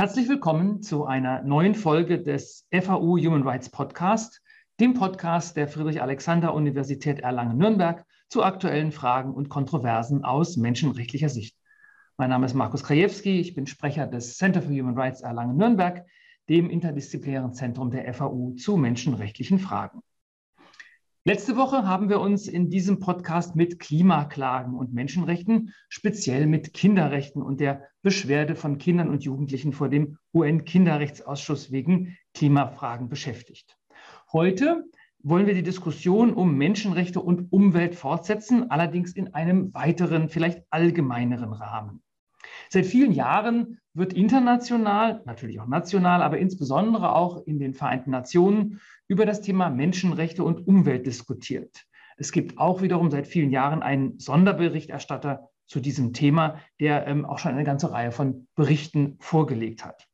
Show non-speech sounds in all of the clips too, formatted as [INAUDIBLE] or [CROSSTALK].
Herzlich willkommen zu einer neuen Folge des FAU Human Rights Podcast, dem Podcast der Friedrich-Alexander-Universität Erlangen-Nürnberg zu aktuellen Fragen und Kontroversen aus menschenrechtlicher Sicht. Mein Name ist Markus Krajewski, ich bin Sprecher des Center for Human Rights Erlangen-Nürnberg, dem interdisziplinären Zentrum der FAU zu menschenrechtlichen Fragen. Letzte Woche haben wir uns in diesem Podcast mit Klimaklagen und Menschenrechten, speziell mit Kinderrechten und der Beschwerde von Kindern und Jugendlichen vor dem UN-Kinderrechtsausschuss wegen Klimafragen beschäftigt. Heute wollen wir die Diskussion um Menschenrechte und Umwelt fortsetzen, allerdings in einem weiteren, vielleicht allgemeineren Rahmen. Seit vielen Jahren wird international, natürlich auch national, aber insbesondere auch in den Vereinten Nationen über das Thema Menschenrechte und Umwelt diskutiert. Es gibt auch wiederum seit vielen Jahren einen Sonderberichterstatter zu diesem Thema, der ähm, auch schon eine ganze Reihe von Berichten vorgelegt hat.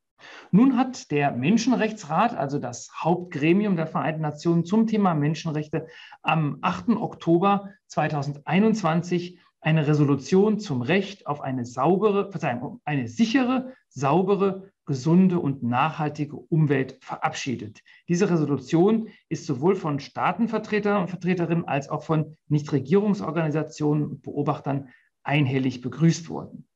Nun hat der Menschenrechtsrat, also das Hauptgremium der Vereinten Nationen zum Thema Menschenrechte, am 8. Oktober 2021 eine Resolution zum Recht auf eine saubere, Verzeihung, eine sichere, saubere, gesunde und nachhaltige Umwelt verabschiedet. Diese Resolution ist sowohl von Staatenvertretern und Vertreterinnen als auch von Nichtregierungsorganisationen und Beobachtern einhellig begrüßt worden.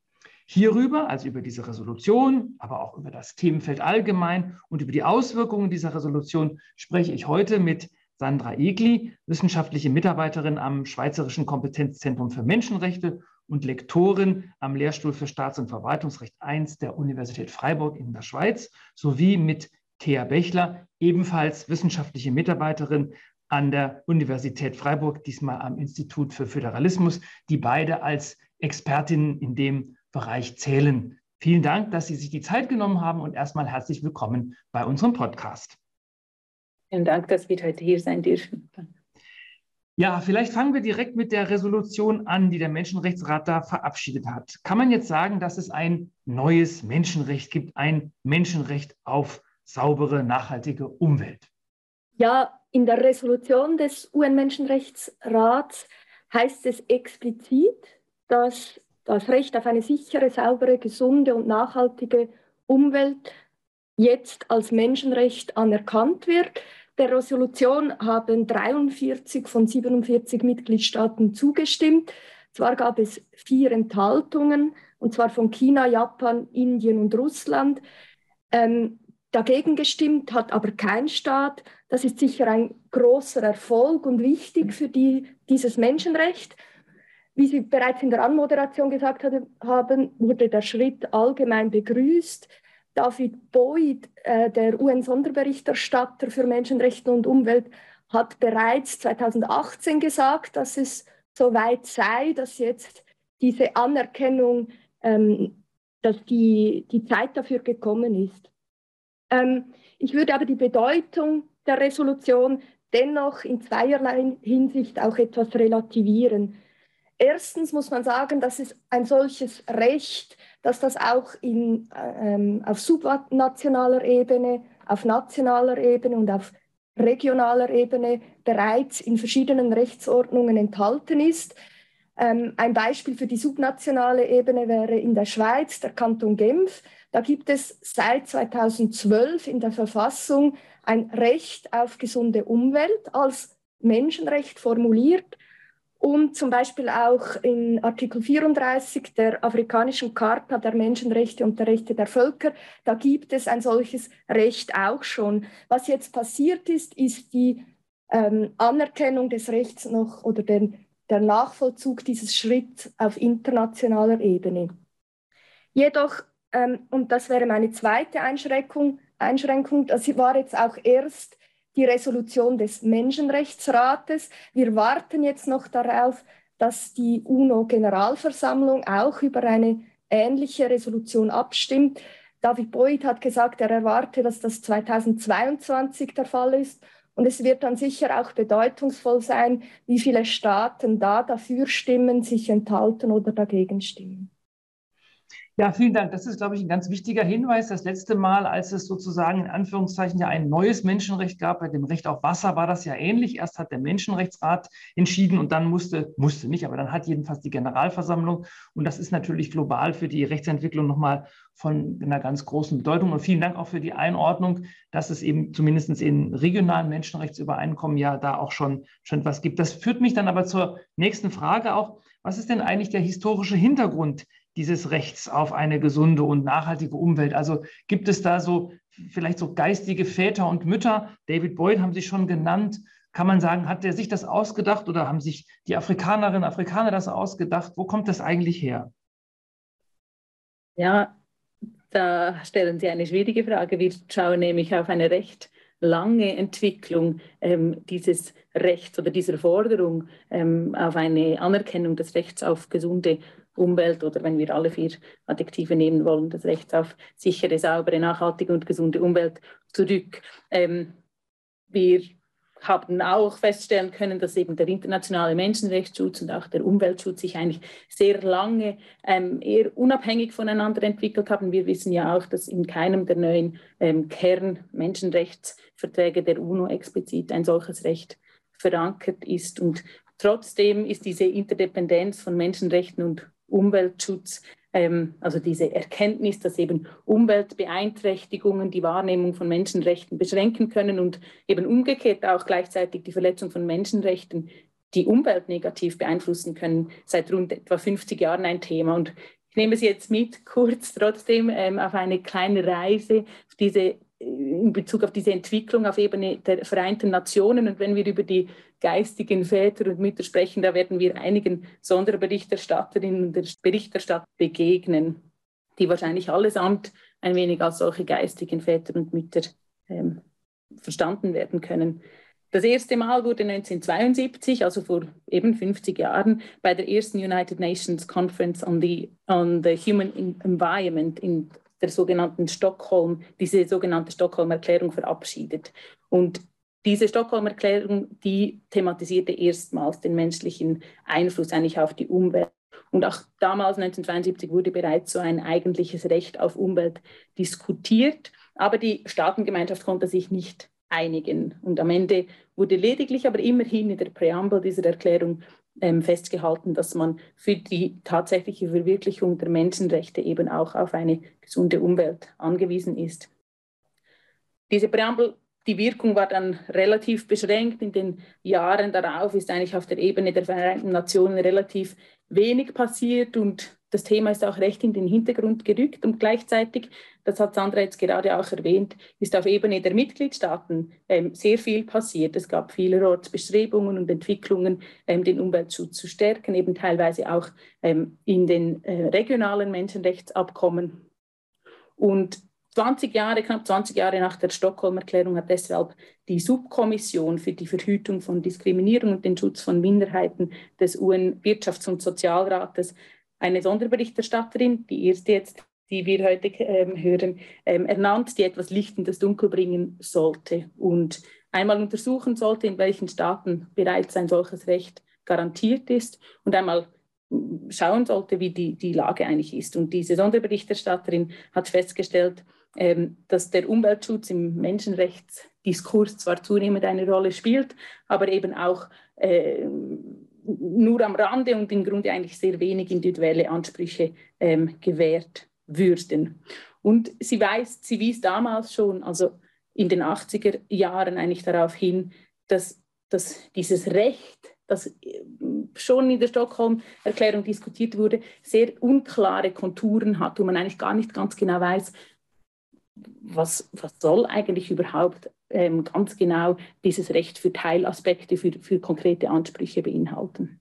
Hierüber, also über diese Resolution, aber auch über das Themenfeld allgemein und über die Auswirkungen dieser Resolution spreche ich heute mit Sandra Egli, wissenschaftliche Mitarbeiterin am Schweizerischen Kompetenzzentrum für Menschenrechte und Lektorin am Lehrstuhl für Staats- und Verwaltungsrecht I der Universität Freiburg in der Schweiz, sowie mit Thea Bechler, ebenfalls wissenschaftliche Mitarbeiterin an der Universität Freiburg, diesmal am Institut für Föderalismus, die beide als Expertinnen in dem Bereich zählen. Vielen Dank, dass Sie sich die Zeit genommen haben und erstmal herzlich willkommen bei unserem Podcast. Vielen Dank, dass wir heute hier sein dürfen. Ja, vielleicht fangen wir direkt mit der Resolution an, die der Menschenrechtsrat da verabschiedet hat. Kann man jetzt sagen, dass es ein neues Menschenrecht gibt, ein Menschenrecht auf saubere, nachhaltige Umwelt? Ja, in der Resolution des UN-Menschenrechtsrats heißt es explizit, dass das Recht auf eine sichere, saubere, gesunde und nachhaltige Umwelt jetzt als Menschenrecht anerkannt wird. Der Resolution haben 43 von 47 Mitgliedstaaten zugestimmt. Zwar gab es vier Enthaltungen, und zwar von China, Japan, Indien und Russland. Ähm, dagegen gestimmt hat aber kein Staat. Das ist sicher ein großer Erfolg und wichtig für die, dieses Menschenrecht. Wie Sie bereits in der Anmoderation gesagt haben, wurde der Schritt allgemein begrüßt. David Boyd, äh, der UN-Sonderberichterstatter für Menschenrechte und Umwelt, hat bereits 2018 gesagt, dass es soweit sei, dass jetzt diese Anerkennung, ähm, dass die, die Zeit dafür gekommen ist. Ähm, ich würde aber die Bedeutung der Resolution dennoch in zweierlei Hinsicht auch etwas relativieren. Erstens muss man sagen, dass es ein solches Recht dass das auch in, ähm, auf subnationaler Ebene, auf nationaler Ebene und auf regionaler Ebene bereits in verschiedenen Rechtsordnungen enthalten ist. Ähm, ein Beispiel für die subnationale Ebene wäre in der Schweiz der Kanton Genf. Da gibt es seit 2012 in der Verfassung ein Recht auf gesunde Umwelt als Menschenrecht formuliert und zum Beispiel auch in Artikel 34 der afrikanischen Charta der Menschenrechte und der Rechte der Völker, da gibt es ein solches Recht auch schon. Was jetzt passiert ist, ist die ähm, Anerkennung des Rechts noch oder den, der Nachvollzug dieses Schritts auf internationaler Ebene. Jedoch, ähm, und das wäre meine zweite Einschränkung, Einschränkung, das war jetzt auch erst die Resolution des Menschenrechtsrates. Wir warten jetzt noch darauf, dass die UNO-Generalversammlung auch über eine ähnliche Resolution abstimmt. David Boyd hat gesagt, er erwarte, dass das 2022 der Fall ist. Und es wird dann sicher auch bedeutungsvoll sein, wie viele Staaten da dafür stimmen, sich enthalten oder dagegen stimmen. Ja, vielen Dank. Das ist, glaube ich, ein ganz wichtiger Hinweis. Das letzte Mal, als es sozusagen in Anführungszeichen ja ein neues Menschenrecht gab, bei dem Recht auf Wasser war das ja ähnlich. Erst hat der Menschenrechtsrat entschieden und dann musste, musste nicht, aber dann hat jedenfalls die Generalversammlung. Und das ist natürlich global für die Rechtsentwicklung nochmal von einer ganz großen Bedeutung. Und vielen Dank auch für die Einordnung, dass es eben zumindest in regionalen Menschenrechtsübereinkommen ja da auch schon, schon etwas gibt. Das führt mich dann aber zur nächsten Frage auch. Was ist denn eigentlich der historische Hintergrund dieses Rechts auf eine gesunde und nachhaltige Umwelt? Also gibt es da so vielleicht so geistige Väter und Mütter? David Boyd haben Sie schon genannt. Kann man sagen, hat der sich das ausgedacht oder haben sich die Afrikanerinnen und Afrikaner das ausgedacht? Wo kommt das eigentlich her? Ja, da stellen Sie eine schwierige Frage. Wir schauen nämlich auf eine recht lange Entwicklung ähm, dieses Rechts oder dieser Forderung ähm, auf eine Anerkennung des Rechts auf gesunde Umwelt oder wenn wir alle vier Adjektive nehmen wollen, das Recht auf sichere, saubere, nachhaltige und gesunde Umwelt zurück. Ähm, wir haben auch feststellen können, dass eben der internationale Menschenrechtsschutz und auch der Umweltschutz sich eigentlich sehr lange ähm, eher unabhängig voneinander entwickelt haben. Wir wissen ja auch, dass in keinem der neuen ähm, Kernmenschenrechtsverträge der UNO explizit ein solches Recht verankert ist. Und trotzdem ist diese Interdependenz von Menschenrechten und Umweltschutz ähm, also diese Erkenntnis, dass eben Umweltbeeinträchtigungen die Wahrnehmung von Menschenrechten beschränken können und eben umgekehrt auch gleichzeitig die Verletzung von Menschenrechten die Umwelt negativ beeinflussen können, seit rund etwa 50 Jahren ein Thema. Und ich nehme Sie jetzt mit, kurz trotzdem ähm, auf eine kleine Reise, auf diese in Bezug auf diese Entwicklung auf Ebene der Vereinten Nationen. Und wenn wir über die geistigen Väter und Mütter sprechen, da werden wir einigen Sonderberichterstatterinnen und Berichterstatter begegnen, die wahrscheinlich allesamt ein wenig als solche geistigen Väter und Mütter ähm, verstanden werden können. Das erste Mal wurde 1972, also vor eben 50 Jahren, bei der ersten United Nations Conference on the, on the Human Environment in der sogenannten Stockholm, diese sogenannte Stockholm-Erklärung verabschiedet. Und diese Stockholm-Erklärung, die thematisierte erstmals den menschlichen Einfluss eigentlich auf die Umwelt. Und auch damals, 1972, wurde bereits so ein eigentliches Recht auf Umwelt diskutiert. Aber die Staatengemeinschaft konnte sich nicht einigen. Und am Ende wurde lediglich, aber immerhin in der Präambel dieser Erklärung ähm, festgehalten, dass man für die tatsächliche Verwirklichung der Menschenrechte eben auch auf eine gesunde Umwelt angewiesen ist. Diese Präambel, die Wirkung war dann relativ beschränkt. In den Jahren darauf ist eigentlich auf der Ebene der Vereinten Nationen relativ wenig passiert und das Thema ist auch recht in den Hintergrund gerückt und gleichzeitig, das hat Sandra jetzt gerade auch erwähnt, ist auf Ebene der Mitgliedstaaten ähm, sehr viel passiert. Es gab vielerorts Bestrebungen und Entwicklungen, ähm, den Umweltschutz zu stärken, eben teilweise auch ähm, in den äh, regionalen Menschenrechtsabkommen. Und 20 Jahre, knapp 20 Jahre nach der Stockholm-Erklärung hat deshalb die Subkommission für die Verhütung von Diskriminierung und den Schutz von Minderheiten des UN-Wirtschafts- und Sozialrates eine Sonderberichterstatterin, die erste jetzt, die wir heute ähm, hören, ähm, ernannt, die etwas Licht in das Dunkel bringen sollte und einmal untersuchen sollte, in welchen Staaten bereits ein solches Recht garantiert ist und einmal mm, schauen sollte, wie die, die Lage eigentlich ist. Und diese Sonderberichterstatterin hat festgestellt, dass der Umweltschutz im Menschenrechtsdiskurs zwar zunehmend eine Rolle spielt, aber eben auch äh, nur am Rande und im Grunde eigentlich sehr wenig individuelle Ansprüche ähm, gewährt würden. Und sie, weist, sie wies damals schon, also in den 80er Jahren eigentlich darauf hin, dass, dass dieses Recht, das äh, schon in der Stockholm-Erklärung diskutiert wurde, sehr unklare Konturen hat, wo man eigentlich gar nicht ganz genau weiß, was, was soll eigentlich überhaupt ähm, ganz genau dieses Recht für Teilaspekte, für, für konkrete Ansprüche beinhalten.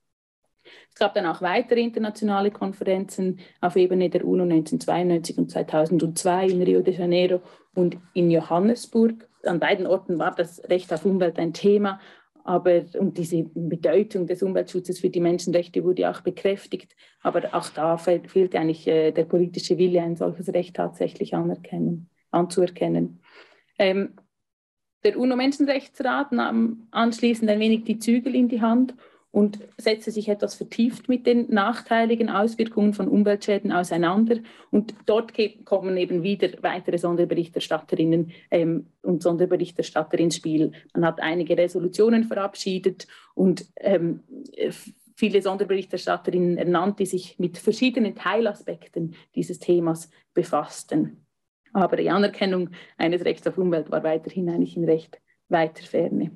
Es gab dann auch weitere internationale Konferenzen auf Ebene der UNO 1992 und 2002 in Rio de Janeiro und in Johannesburg. An beiden Orten war das Recht auf Umwelt ein Thema, aber und diese Bedeutung des Umweltschutzes für die Menschenrechte wurde auch bekräftigt. Aber auch da fehlte eigentlich äh, der politische Wille, ein solches Recht tatsächlich anerkennen anzuerkennen. Ähm, der UNO-Menschenrechtsrat nahm anschließend ein wenig die Zügel in die Hand und setzte sich etwas vertieft mit den nachteiligen Auswirkungen von Umweltschäden auseinander. Und dort kommen eben wieder weitere Sonderberichterstatterinnen ähm, und Sonderberichterstatter ins Spiel. Man hat einige Resolutionen verabschiedet und ähm, viele Sonderberichterstatterinnen ernannt, die sich mit verschiedenen Teilaspekten dieses Themas befassten. Aber die Anerkennung eines Rechts auf Umwelt war weiterhin eigentlich in recht weiter Ferne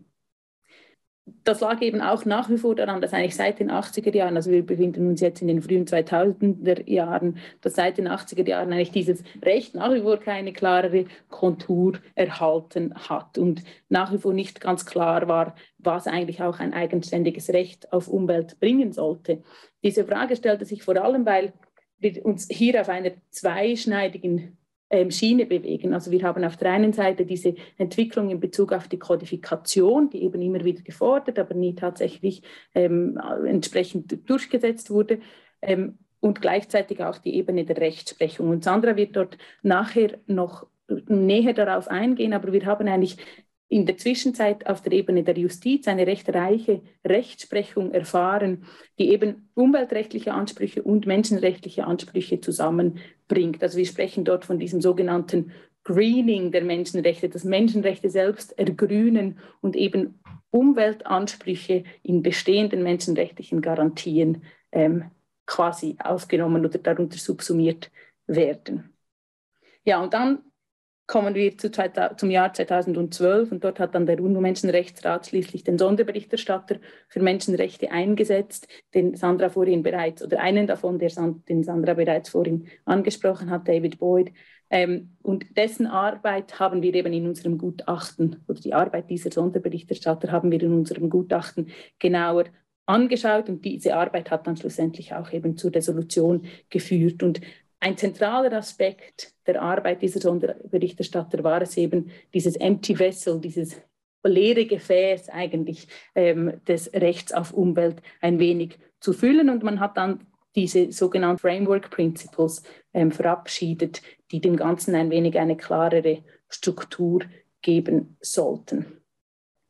das lag eben auch nach wie vor daran, dass eigentlich seit den 80er Jahren, also wir befinden uns jetzt in den frühen 2000er Jahren, dass seit den 80er Jahren eigentlich dieses Recht nach wie vor keine klarere Kontur erhalten hat und nach wie vor nicht ganz klar war, was eigentlich auch ein eigenständiges Recht auf Umwelt bringen sollte. Diese Frage stellte sich vor allem, weil wir uns hier auf einer zweischneidigen Schiene bewegen. Also wir haben auf der einen Seite diese Entwicklung in Bezug auf die Kodifikation, die eben immer wieder gefordert, aber nie tatsächlich ähm, entsprechend durchgesetzt wurde. Ähm, und gleichzeitig auch die Ebene der Rechtsprechung. Und Sandra wird dort nachher noch näher darauf eingehen, aber wir haben eigentlich in der Zwischenzeit auf der Ebene der Justiz eine recht reiche Rechtsprechung erfahren, die eben umweltrechtliche Ansprüche und menschenrechtliche Ansprüche zusammenbringt. Also wir sprechen dort von diesem sogenannten Greening der Menschenrechte, das Menschenrechte selbst ergrünen und eben Umweltansprüche in bestehenden menschenrechtlichen Garantien ähm, quasi aufgenommen oder darunter subsumiert werden. Ja, und dann kommen wir zu, zum Jahr 2012 und dort hat dann der UNO-Menschenrechtsrat schließlich den Sonderberichterstatter für Menschenrechte eingesetzt, den Sandra vorhin bereits, oder einen davon, der, den Sandra bereits vorhin angesprochen hat, David Boyd. Ähm, und dessen Arbeit haben wir eben in unserem Gutachten, oder die Arbeit dieser Sonderberichterstatter haben wir in unserem Gutachten genauer angeschaut und diese Arbeit hat dann schlussendlich auch eben zur Resolution geführt. Und ein zentraler Aspekt der Arbeit dieser Sonderberichterstatter war es eben, dieses Empty Vessel, dieses leere Gefäß eigentlich ähm, des Rechts auf Umwelt ein wenig zu füllen. Und man hat dann diese sogenannten Framework Principles ähm, verabschiedet, die dem Ganzen ein wenig eine klarere Struktur geben sollten.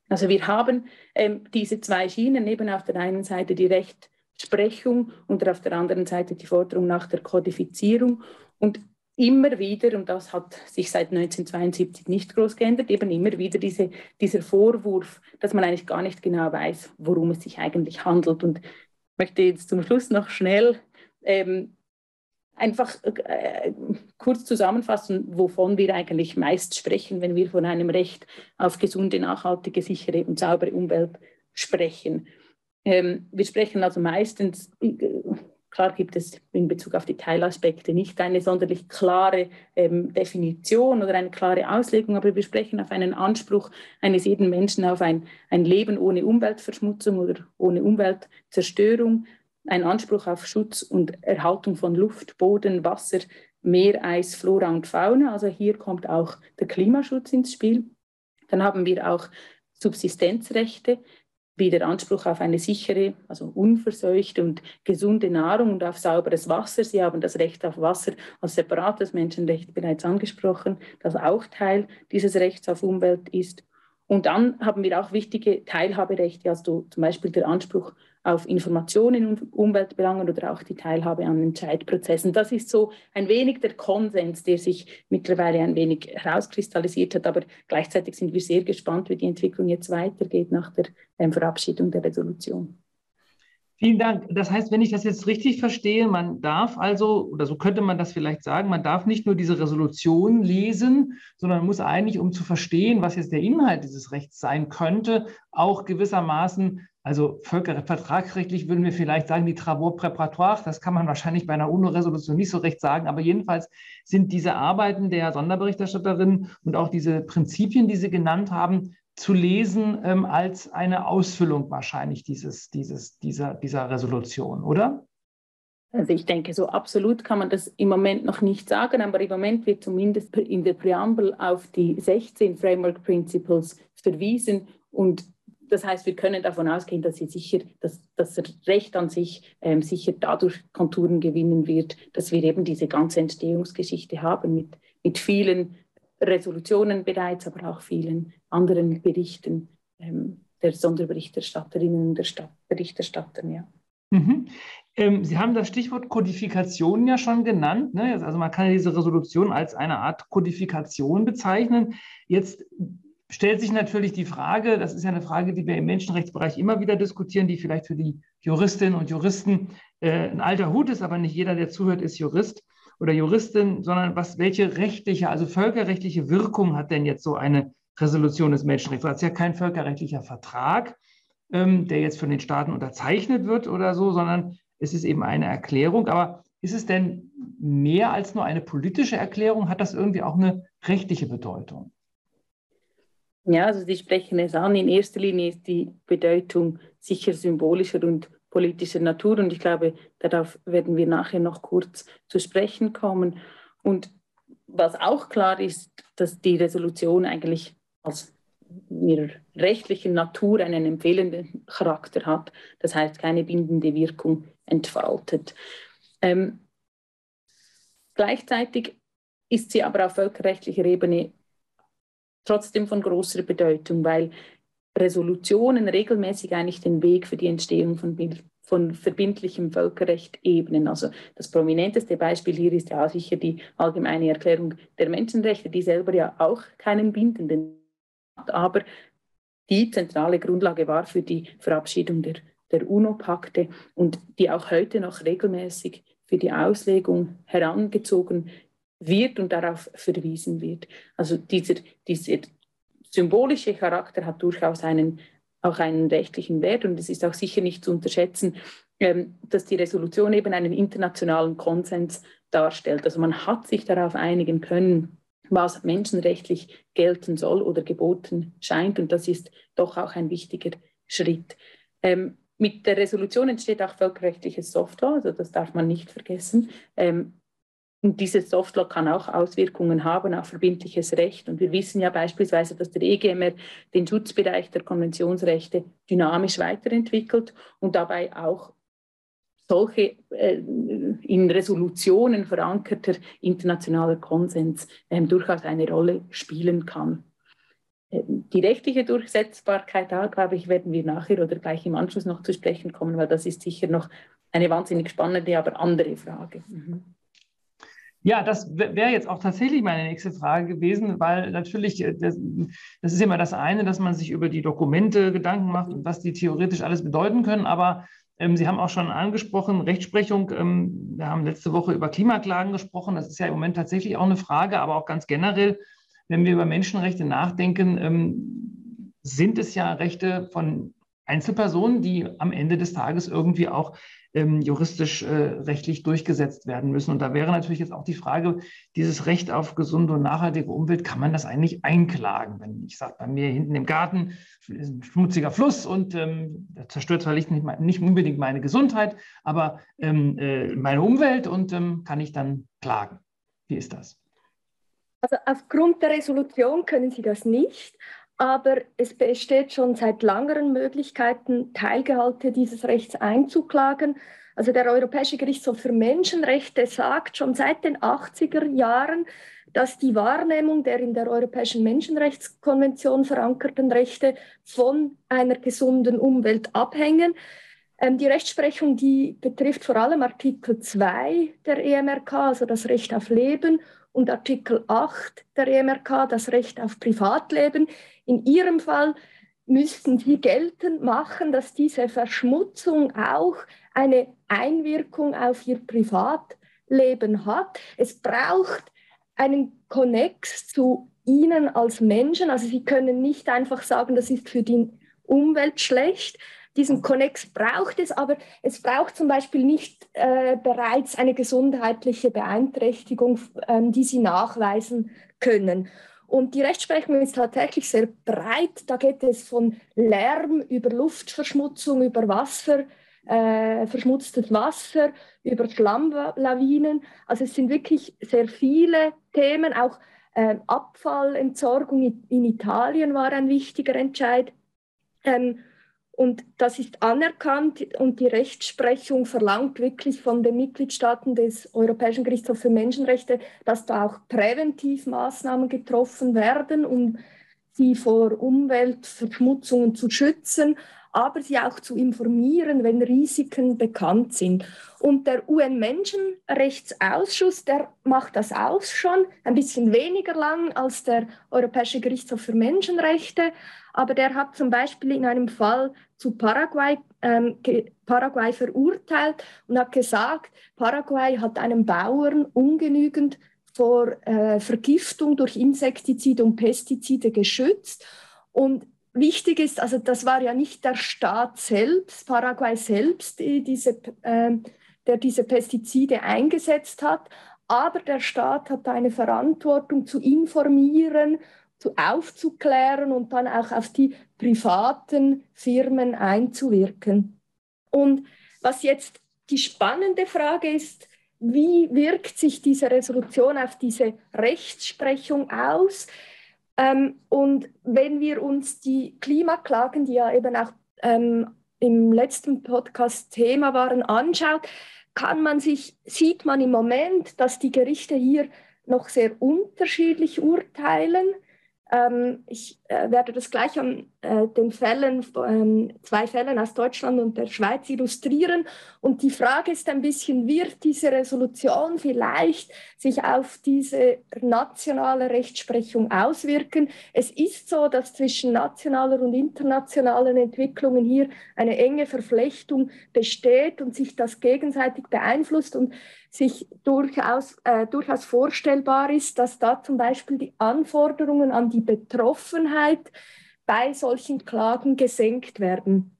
Also wir haben ähm, diese zwei Schienen, eben auf der einen Seite die Recht Sprechung und auf der anderen Seite die Forderung nach der Kodifizierung. Und immer wieder, und das hat sich seit 1972 nicht groß geändert, eben immer wieder diese, dieser Vorwurf, dass man eigentlich gar nicht genau weiß, worum es sich eigentlich handelt. Und ich möchte jetzt zum Schluss noch schnell ähm, einfach äh, kurz zusammenfassen, wovon wir eigentlich meist sprechen, wenn wir von einem Recht auf gesunde, nachhaltige, sichere und saubere Umwelt sprechen. Ähm, wir sprechen also meistens, äh, klar gibt es in Bezug auf die Teilaspekte nicht eine sonderlich klare ähm, Definition oder eine klare Auslegung, aber wir sprechen auf einen Anspruch eines jeden Menschen auf ein, ein Leben ohne Umweltverschmutzung oder ohne Umweltzerstörung, ein Anspruch auf Schutz und Erhaltung von Luft, Boden, Wasser, Meer, Eis, Flora und Fauna. Also hier kommt auch der Klimaschutz ins Spiel. Dann haben wir auch Subsistenzrechte, wie der Anspruch auf eine sichere, also unverseuchte und gesunde Nahrung und auf sauberes Wasser. Sie haben das Recht auf Wasser als separates Menschenrecht bereits angesprochen, das auch Teil dieses Rechts auf Umwelt ist. Und dann haben wir auch wichtige Teilhaberechte, also zum Beispiel der Anspruch auf Informationen in Umweltbelangen oder auch die Teilhabe an Entscheidprozessen. Das ist so ein wenig der Konsens, der sich mittlerweile ein wenig herauskristallisiert hat. Aber gleichzeitig sind wir sehr gespannt, wie die Entwicklung jetzt weitergeht nach der ähm, Verabschiedung der Resolution. Vielen Dank. Das heißt, wenn ich das jetzt richtig verstehe, man darf also, oder so könnte man das vielleicht sagen, man darf nicht nur diese Resolution lesen, sondern man muss eigentlich, um zu verstehen, was jetzt der Inhalt dieses Rechts sein könnte, auch gewissermaßen also vertragsrechtlich würden wir vielleicht sagen, die Travaux préparatoires, das kann man wahrscheinlich bei einer UNO-Resolution nicht so recht sagen, aber jedenfalls sind diese Arbeiten der Sonderberichterstatterin und auch diese Prinzipien, die Sie genannt haben, zu lesen ähm, als eine Ausfüllung wahrscheinlich dieses, dieses, dieser, dieser Resolution, oder? Also ich denke, so absolut kann man das im Moment noch nicht sagen, aber im Moment wird zumindest in der Präambel auf die 16 Framework Principles verwiesen und das heißt, wir können davon ausgehen, dass, sie sicher, dass das Recht an sich ähm, sicher dadurch Konturen gewinnen wird, dass wir eben diese ganze Entstehungsgeschichte haben mit, mit vielen Resolutionen bereits, aber auch vielen anderen Berichten ähm, der Sonderberichterstatterinnen und der Berichterstatter. Ja. Mhm. Ähm, Sie haben das Stichwort Kodifikation ja schon genannt. Ne? Also man kann diese Resolution als eine Art Kodifikation bezeichnen. Jetzt stellt sich natürlich die Frage, das ist ja eine Frage, die wir im Menschenrechtsbereich immer wieder diskutieren, die vielleicht für die Juristinnen und Juristen äh, ein alter Hut ist, aber nicht jeder, der zuhört, ist Jurist oder Juristin, sondern was, welche rechtliche, also völkerrechtliche Wirkung hat denn jetzt so eine Resolution des Menschenrechtsrats? Das ist ja kein völkerrechtlicher Vertrag, ähm, der jetzt von den Staaten unterzeichnet wird oder so, sondern es ist eben eine Erklärung. Aber ist es denn mehr als nur eine politische Erklärung? Hat das irgendwie auch eine rechtliche Bedeutung? Ja, also Sie sprechen es an. In erster Linie ist die Bedeutung sicher symbolischer und politischer Natur und ich glaube, darauf werden wir nachher noch kurz zu sprechen kommen. Und was auch klar ist, dass die Resolution eigentlich als ihrer rechtlichen Natur einen empfehlenden Charakter hat, das heißt keine bindende Wirkung entfaltet. Ähm, gleichzeitig ist sie aber auf völkerrechtlicher Ebene trotzdem von großer Bedeutung, weil Resolutionen regelmäßig eigentlich den Weg für die Entstehung von, von verbindlichem Völkerrecht ebnen. Also das prominenteste Beispiel hier ist ja sicher die Allgemeine Erklärung der Menschenrechte, die selber ja auch keinen bindenden hat, aber die zentrale Grundlage war für die Verabschiedung der, der UNO-Pakte und die auch heute noch regelmäßig für die Auslegung herangezogen wird und darauf verwiesen wird. Also dieser, dieser symbolische Charakter hat durchaus einen, auch einen rechtlichen Wert und es ist auch sicher nicht zu unterschätzen, ähm, dass die Resolution eben einen internationalen Konsens darstellt. Also man hat sich darauf einigen können, was menschenrechtlich gelten soll oder geboten scheint und das ist doch auch ein wichtiger Schritt. Ähm, mit der Resolution entsteht auch völkerrechtliches Software, also das darf man nicht vergessen. Ähm, und dieses Softlaw kann auch Auswirkungen haben auf verbindliches Recht. Und wir wissen ja beispielsweise, dass der EGMR den Schutzbereich der Konventionsrechte dynamisch weiterentwickelt und dabei auch solche äh, in Resolutionen verankerter internationaler Konsens äh, durchaus eine Rolle spielen kann. Äh, die rechtliche Durchsetzbarkeit, da glaube ich, werden wir nachher oder gleich im Anschluss noch zu sprechen kommen, weil das ist sicher noch eine wahnsinnig spannende, aber andere Frage. Mhm. Ja, das wäre jetzt auch tatsächlich meine nächste Frage gewesen, weil natürlich, äh, das, das, ist immer das eine, dass man sich über die Dokumente Gedanken macht und was die theoretisch alles bedeuten können. Aber ähm, Sie haben auch schon angesprochen, Rechtsprechung. Ähm, wir haben letzte Woche über Klimaklagen gesprochen. Das ist ja im Moment tatsächlich auch eine Frage, aber auch ganz generell, wenn wir über Menschenrechte nachdenken, ähm, sind es ja Rechte von Einzelpersonen, die am Ende des Tages irgendwie auch ähm, juristisch äh, rechtlich durchgesetzt werden müssen. Und da wäre natürlich jetzt auch die Frage, dieses Recht auf gesunde und nachhaltige Umwelt, kann man das eigentlich einklagen? Wenn ich sage, bei mir hinten im Garten ist ein schmutziger Fluss und ähm, zerstört zwar nicht, nicht, unbedingt meine Gesundheit, aber ähm, äh, meine Umwelt und ähm, kann ich dann klagen. Wie ist das? Also aufgrund der Resolution können Sie das nicht, aber es besteht schon seit langeren Möglichkeiten, Teilgehalte dieses Rechts einzuklagen. Also der Europäische Gerichtshof für Menschenrechte sagt schon seit den 80er Jahren, dass die Wahrnehmung der in der Europäischen Menschenrechtskonvention verankerten Rechte von einer gesunden Umwelt abhängen. Ähm, die Rechtsprechung, die betrifft vor allem Artikel 2 der EMRK, also das Recht auf Leben, und Artikel 8 der EMRK, das Recht auf Privatleben. In Ihrem Fall müssten Sie geltend machen, dass diese Verschmutzung auch eine Einwirkung auf Ihr Privatleben hat. Es braucht einen Konnex zu Ihnen als Menschen. Also Sie können nicht einfach sagen, das ist für die Umwelt schlecht, diesen Konnex braucht es, aber es braucht zum Beispiel nicht äh, bereits eine gesundheitliche Beeinträchtigung, ähm, die sie nachweisen können. Und die Rechtsprechung ist tatsächlich sehr breit. Da geht es von Lärm über Luftverschmutzung, über Wasser, äh, verschmutztes Wasser, über Schlammlawinen. Also es sind wirklich sehr viele Themen. Auch äh, Abfallentsorgung in Italien war ein wichtiger Entscheid. Ähm, und das ist anerkannt und die Rechtsprechung verlangt wirklich von den Mitgliedstaaten des Europäischen Gerichtshofs für Menschenrechte, dass da auch Präventivmaßnahmen getroffen werden, um sie vor Umweltverschmutzungen zu schützen, aber sie auch zu informieren, wenn Risiken bekannt sind. Und der UN-Menschenrechtsausschuss, der macht das auch schon, ein bisschen weniger lang als der Europäische Gerichtshof für Menschenrechte, aber der hat zum Beispiel in einem Fall zu Paraguay, ähm, Paraguay verurteilt und hat gesagt, Paraguay hat einen Bauern ungenügend vor äh, Vergiftung durch Insektizide und Pestizide geschützt. Und wichtig ist, also das war ja nicht der Staat selbst, Paraguay selbst, die diese, äh, der diese Pestizide eingesetzt hat, aber der Staat hat eine Verantwortung zu informieren, aufzuklären und dann auch auf die privaten Firmen einzuwirken. Und was jetzt die spannende Frage ist, wie wirkt sich diese Resolution auf diese Rechtsprechung aus? Ähm, und wenn wir uns die Klimaklagen, die ja eben auch ähm, im letzten Podcast Thema waren, anschaut, kann man sich, sieht man im Moment, dass die Gerichte hier noch sehr unterschiedlich urteilen. Ähm, ich werde das gleich an äh, den Fällen, ähm, zwei Fällen aus Deutschland und der Schweiz illustrieren. Und die Frage ist ein bisschen, wird diese Resolution vielleicht sich auf diese nationale Rechtsprechung auswirken? Es ist so, dass zwischen nationaler und internationalen Entwicklungen hier eine enge Verflechtung besteht und sich das gegenseitig beeinflusst. Und sich durchaus, äh, durchaus vorstellbar ist, dass da zum Beispiel die Anforderungen an die Betroffenheit bei solchen Klagen gesenkt werden.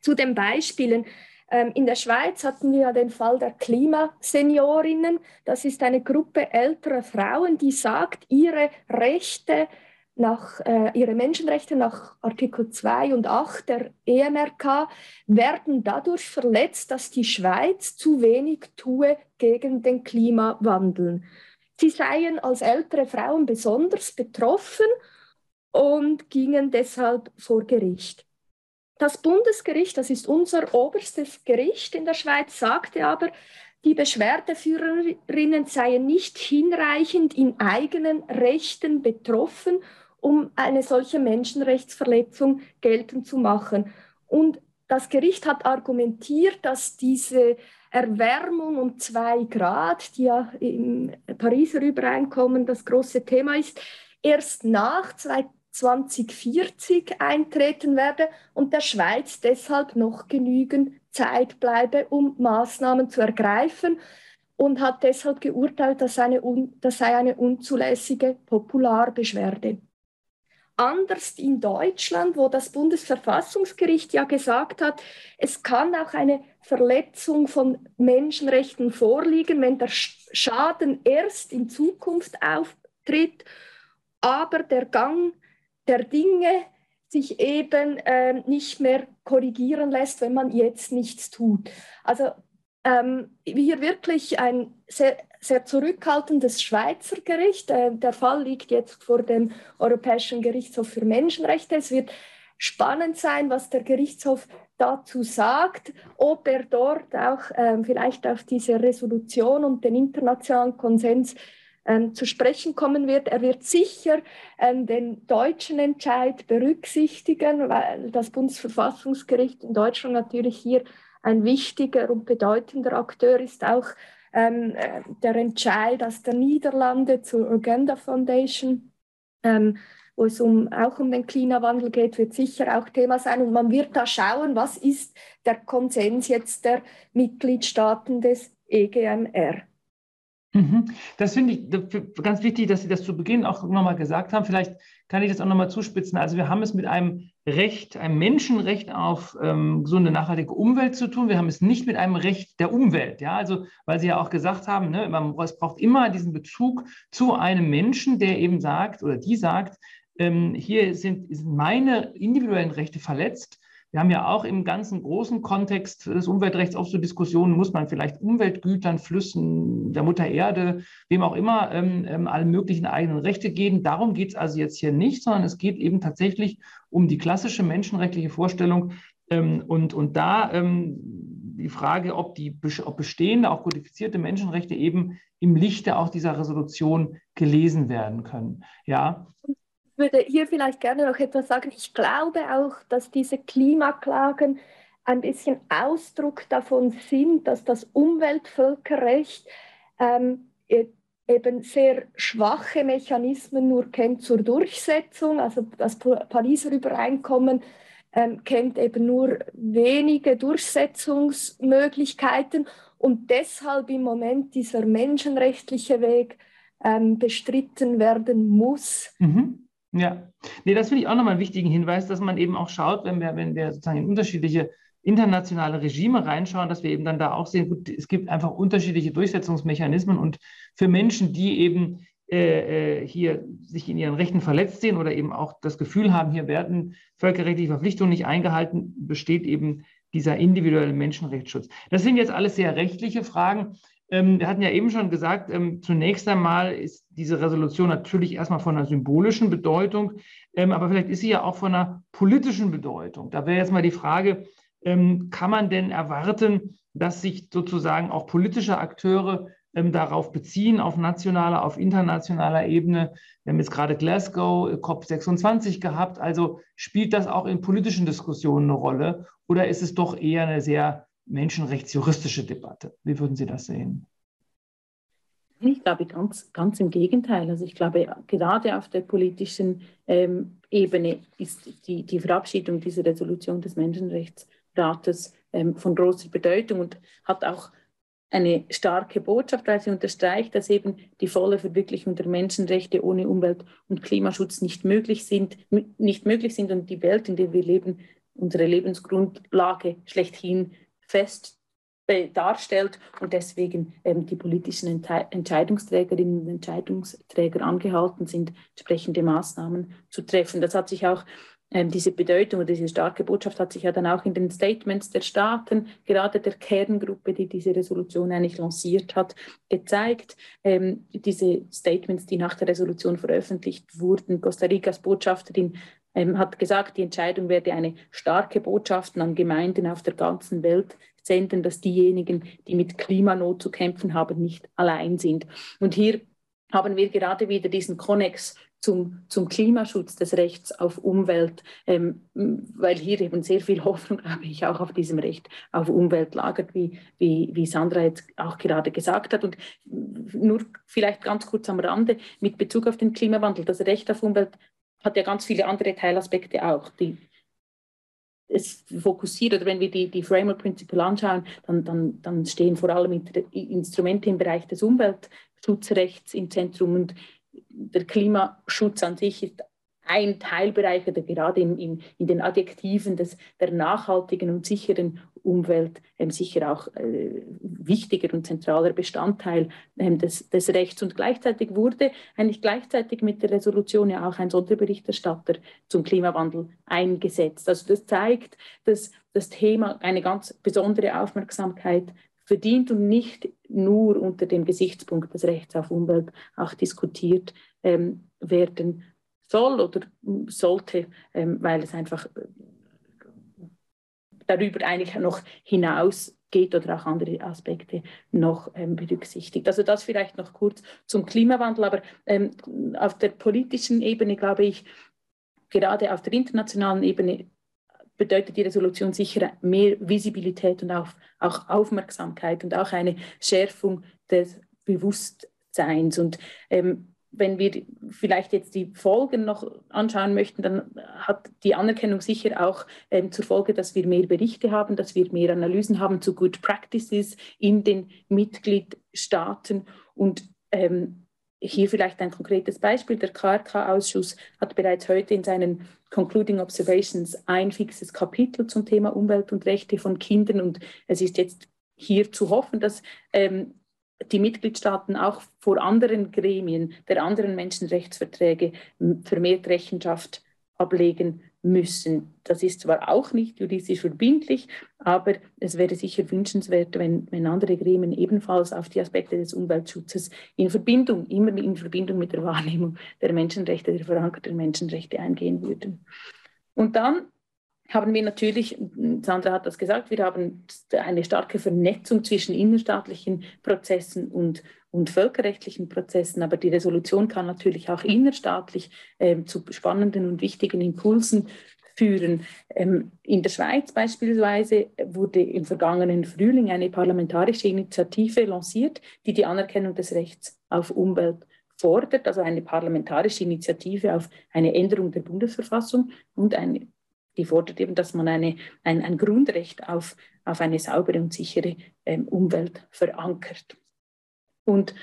Zu den Beispielen. Ähm, in der Schweiz hatten wir ja den Fall der Klimaseniorinnen. Das ist eine Gruppe älterer Frauen, die sagt, ihre Rechte nach, äh, ihre Menschenrechte nach Artikel 2 und 8 der EMRK werden dadurch verletzt, dass die Schweiz zu wenig tue gegen den Klimawandel. Sie seien als ältere Frauen besonders betroffen und gingen deshalb vor Gericht. Das Bundesgericht, das ist unser oberstes Gericht in der Schweiz, sagte aber, die Beschwerdeführerinnen seien nicht hinreichend in eigenen Rechten betroffen um eine solche Menschenrechtsverletzung geltend zu machen. Und das Gericht hat argumentiert, dass diese Erwärmung um zwei Grad, die ja im Pariser Übereinkommen das große Thema ist, erst nach 2040 eintreten werde und der Schweiz deshalb noch genügend Zeit bleibe, um Maßnahmen zu ergreifen und hat deshalb geurteilt, das, eine, das sei eine unzulässige Popularbeschwerde. Anders in Deutschland, wo das Bundesverfassungsgericht ja gesagt hat, es kann auch eine Verletzung von Menschenrechten vorliegen, wenn der Schaden erst in Zukunft auftritt, aber der Gang der Dinge sich eben äh, nicht mehr korrigieren lässt, wenn man jetzt nichts tut. Also ähm, hier wirklich ein sehr sehr zurückhaltendes Schweizer Gericht. Äh, der Fall liegt jetzt vor dem Europäischen Gerichtshof für Menschenrechte. Es wird spannend sein, was der Gerichtshof dazu sagt, ob er dort auch äh, vielleicht auf diese Resolution und den internationalen Konsens äh, zu sprechen kommen wird. Er wird sicher ähm, den deutschen Entscheid berücksichtigen, weil das Bundesverfassungsgericht in Deutschland natürlich hier ein wichtiger und bedeutender Akteur ist, auch ähm, äh, der Entscheid aus der Niederlande zur Agenda Foundation, ähm, wo es um, auch um den Klimawandel geht, wird sicher auch Thema sein. Und man wird da schauen, was ist der Konsens jetzt der Mitgliedstaaten des EGMR. Mhm. Das finde ich ganz wichtig, dass Sie das zu Beginn auch nochmal gesagt haben. Vielleicht kann ich das auch nochmal zuspitzen. Also wir haben es mit einem Recht, einem Menschenrecht auf ähm, gesunde, nachhaltige Umwelt zu tun. Wir haben es nicht mit einem Recht der Umwelt. Ja, also weil Sie ja auch gesagt haben, ne, man, es braucht immer diesen Bezug zu einem Menschen, der eben sagt oder die sagt, ähm, hier sind, sind meine individuellen Rechte verletzt wir haben ja auch im ganzen großen Kontext des Umweltrechts auch so Diskussionen, muss man vielleicht Umweltgütern, Flüssen, der Mutter Erde, wem auch immer, ähm, ähm, alle möglichen eigenen Rechte geben. Darum geht es also jetzt hier nicht, sondern es geht eben tatsächlich um die klassische menschenrechtliche Vorstellung. Ähm, und, und da ähm, die Frage, ob, die, ob bestehende, auch kodifizierte Menschenrechte eben im Lichte auch dieser Resolution gelesen werden können. Ja. Würde hier vielleicht gerne noch etwas sagen. Ich glaube auch, dass diese Klimaklagen ein bisschen Ausdruck davon sind, dass das Umweltvölkerrecht ähm, e-, eben sehr schwache Mechanismen nur kennt zur Durchsetzung. Also das Pariser Übereinkommen ähm, kennt eben nur wenige Durchsetzungsmöglichkeiten und deshalb im Moment dieser menschenrechtliche Weg ähm, bestritten werden muss. Mhm. Ja, nee, das finde ich auch nochmal einen wichtigen Hinweis, dass man eben auch schaut, wenn wir, wenn wir sozusagen in unterschiedliche internationale Regime reinschauen, dass wir eben dann da auch sehen, gut, es gibt einfach unterschiedliche Durchsetzungsmechanismen und für Menschen, die eben äh, äh, hier sich in ihren Rechten verletzt sehen oder eben auch das Gefühl haben, hier werden völkerrechtliche Verpflichtungen nicht eingehalten, besteht eben dieser individuelle Menschenrechtsschutz. Das sind jetzt alles sehr rechtliche Fragen. Ähm, wir hatten ja eben schon gesagt, ähm, zunächst einmal ist diese Resolution natürlich erstmal von einer symbolischen Bedeutung, ähm, aber vielleicht ist sie ja auch von einer politischen Bedeutung. Da wäre jetzt mal die Frage, kann man denn erwarten, dass sich sozusagen auch politische Akteure darauf beziehen, auf nationaler, auf internationaler Ebene? Wir haben jetzt gerade Glasgow, äh, COP26 gehabt. Also spielt das auch in politischen Diskussionen eine Rolle oder ist es doch eher eine sehr menschenrechtsjuristische Debatte. Wie würden Sie das sehen? Ich glaube ganz, ganz im Gegenteil. Also ich glaube, gerade auf der politischen ähm, Ebene ist die, die Verabschiedung dieser Resolution des Menschenrechtsrates ähm, von großer Bedeutung und hat auch eine starke Botschaft, weil sie unterstreicht, dass eben die volle Verwirklichung der Menschenrechte ohne Umwelt- und Klimaschutz nicht möglich sind, nicht möglich sind und die Welt, in der wir leben, unsere Lebensgrundlage schlechthin fest darstellt und deswegen ähm, die politischen Ente Entscheidungsträgerinnen und Entscheidungsträger angehalten sind, entsprechende Maßnahmen zu treffen. Das hat sich auch ähm, diese Bedeutung oder diese starke Botschaft hat sich ja dann auch in den Statements der Staaten, gerade der Kerngruppe, die diese Resolution eigentlich lanciert hat, gezeigt. Ähm, diese Statements, die nach der Resolution veröffentlicht wurden, Costa Ricas Botschafterin ähm, hat gesagt, die Entscheidung werde eine starke Botschaft an Gemeinden auf der ganzen Welt senden, dass diejenigen, die mit Klimanot zu kämpfen haben, nicht allein sind. Und hier haben wir gerade wieder diesen Konnex zum, zum Klimaschutz des Rechts auf Umwelt, ähm, weil hier eben sehr viel [LAUGHS] Hoffnung, glaube ich, auch auf diesem Recht auf Umwelt lagert, wie, wie, wie Sandra jetzt auch gerade gesagt hat. Und nur vielleicht ganz kurz am Rande mit Bezug auf den Klimawandel. Das Recht auf Umwelt hat ja ganz viele andere Teilaspekte auch. Die, es fokussiert, oder wenn wir die, die Framework Principle anschauen, dann, dann, dann stehen vor allem Instrumente im Bereich des Umweltschutzrechts im Zentrum und der Klimaschutz an sich ist ein Teilbereich oder gerade in, in, in den Adjektiven des, der nachhaltigen und sicheren Umwelt ähm, sicher auch äh, wichtiger und zentraler Bestandteil ähm, des, des Rechts. Und gleichzeitig wurde eigentlich gleichzeitig mit der Resolution ja auch ein Sonderberichterstatter zum Klimawandel eingesetzt. Also das zeigt, dass das Thema eine ganz besondere Aufmerksamkeit verdient und nicht nur unter dem Gesichtspunkt des Rechts auf Umwelt auch diskutiert ähm, werden soll oder sollte, ähm, weil es einfach äh, darüber eigentlich noch hinausgeht oder auch andere Aspekte noch ähm, berücksichtigt. Also das vielleicht noch kurz zum Klimawandel, aber ähm, auf der politischen Ebene glaube ich, gerade auf der internationalen Ebene bedeutet die Resolution sicher mehr Visibilität und auch, auch Aufmerksamkeit und auch eine Schärfung des Bewusstseins. Und ähm, wenn wir vielleicht jetzt die Folgen noch anschauen möchten, dann hat die Anerkennung sicher auch ähm, zur Folge, dass wir mehr Berichte haben, dass wir mehr Analysen haben zu Good Practices in den Mitgliedstaaten. Und ähm, hier vielleicht ein konkretes Beispiel. Der KRK-Ausschuss hat bereits heute in seinen Concluding Observations ein fixes Kapitel zum Thema Umwelt und Rechte von Kindern. Und es ist jetzt hier zu hoffen, dass ähm, die Mitgliedstaaten auch vor anderen Gremien der anderen Menschenrechtsverträge vermehrt Rechenschaft ablegen müssen. Das ist zwar auch nicht juristisch verbindlich, aber es wäre sicher wünschenswert, wenn, wenn andere Gremien ebenfalls auf die Aspekte des Umweltschutzes in Verbindung, immer in Verbindung mit der Wahrnehmung der Menschenrechte, der verankerten Menschenrechte eingehen würden. Und dann haben wir natürlich, Sandra hat das gesagt, wir haben eine starke Vernetzung zwischen innerstaatlichen Prozessen und, und völkerrechtlichen Prozessen. Aber die Resolution kann natürlich auch innerstaatlich äh, zu spannenden und wichtigen Impulsen führen. Ähm, in der Schweiz beispielsweise wurde im vergangenen Frühling eine parlamentarische Initiative lanciert, die die Anerkennung des Rechts auf Umwelt fordert, also eine parlamentarische Initiative auf eine Änderung der Bundesverfassung und eine, die fordert eben, dass man eine, ein, ein Grundrecht auf, auf eine saubere und sichere ähm, Umwelt verankert. Und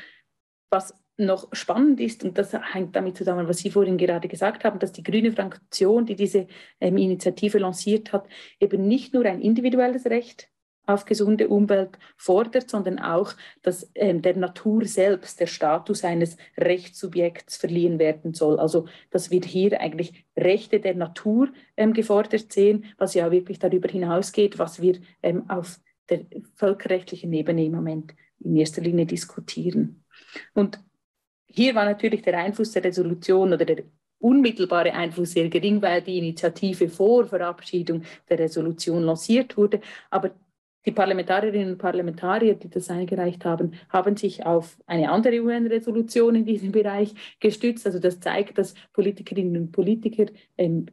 was noch spannend ist, und das hängt damit zusammen, was Sie vorhin gerade gesagt haben, dass die grüne Fraktion, die diese ähm, Initiative lanciert hat, eben nicht nur ein individuelles Recht auf gesunde Umwelt fordert, sondern auch, dass ähm, der Natur selbst der Status eines Rechtssubjekts verliehen werden soll. Also dass wir hier eigentlich Rechte der Natur ähm, gefordert sehen, was ja wirklich darüber hinausgeht, was wir ähm, auf der völkerrechtlichen Ebene im Moment in erster Linie diskutieren. Und hier war natürlich der Einfluss der Resolution oder der unmittelbare Einfluss sehr gering, weil die Initiative vor Verabschiedung der Resolution lanciert wurde. Aber die Parlamentarierinnen und Parlamentarier, die das eingereicht haben, haben sich auf eine andere UN-Resolution in diesem Bereich gestützt. Also das zeigt, dass Politikerinnen und Politiker ähm,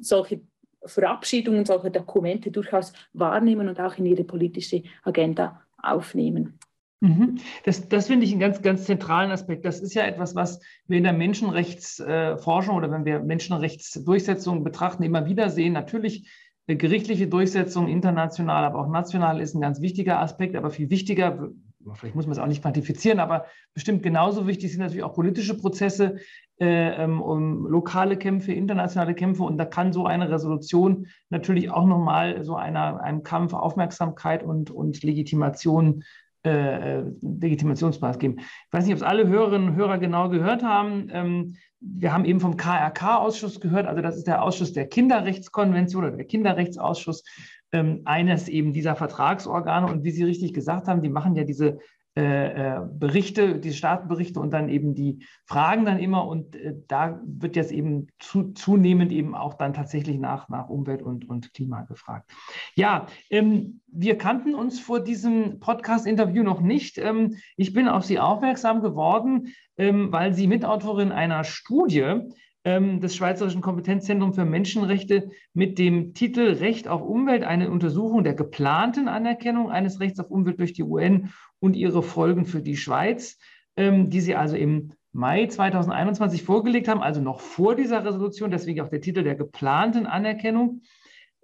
solche Verabschiedungen, solche Dokumente durchaus wahrnehmen und auch in ihre politische Agenda aufnehmen. Mhm. Das, das finde ich einen ganz, ganz zentralen Aspekt. Das ist ja etwas, was wir in der Menschenrechtsforschung oder wenn wir Menschenrechtsdurchsetzungen betrachten, immer wieder sehen. Natürlich äh, gerichtliche Durchsetzung, international, aber auch national, ist ein ganz wichtiger Aspekt. Aber viel wichtiger, vielleicht muss man es auch nicht quantifizieren, aber bestimmt genauso wichtig sind natürlich auch politische Prozesse, äh, ähm, um lokale Kämpfe, internationale Kämpfe. Und da kann so eine Resolution natürlich auch nochmal so einer, einem Kampf Aufmerksamkeit und, und Legitimation äh, Legitimationsmaß geben. Ich weiß nicht, ob es alle Hörerinnen und Hörer genau gehört haben. Ähm, wir haben eben vom KRK-Ausschuss gehört, also das ist der Ausschuss der Kinderrechtskonvention oder der Kinderrechtsausschuss, ähm, eines eben dieser Vertragsorgane. Und wie Sie richtig gesagt haben, die machen ja diese äh, äh, Berichte, die Staatenberichte und dann eben die Fragen dann immer. Und äh, da wird jetzt eben zu, zunehmend eben auch dann tatsächlich nach, nach Umwelt und, und Klima gefragt. Ja, ähm, wir kannten uns vor diesem Podcast-Interview noch nicht. Ähm, ich bin auf Sie aufmerksam geworden, ähm, weil Sie Mitautorin einer Studie des Schweizerischen Kompetenzzentrums für Menschenrechte mit dem Titel Recht auf Umwelt, eine Untersuchung der geplanten Anerkennung eines Rechts auf Umwelt durch die UN und ihre Folgen für die Schweiz, ähm, die sie also im Mai 2021 vorgelegt haben, also noch vor dieser Resolution, deswegen auch der Titel der geplanten Anerkennung.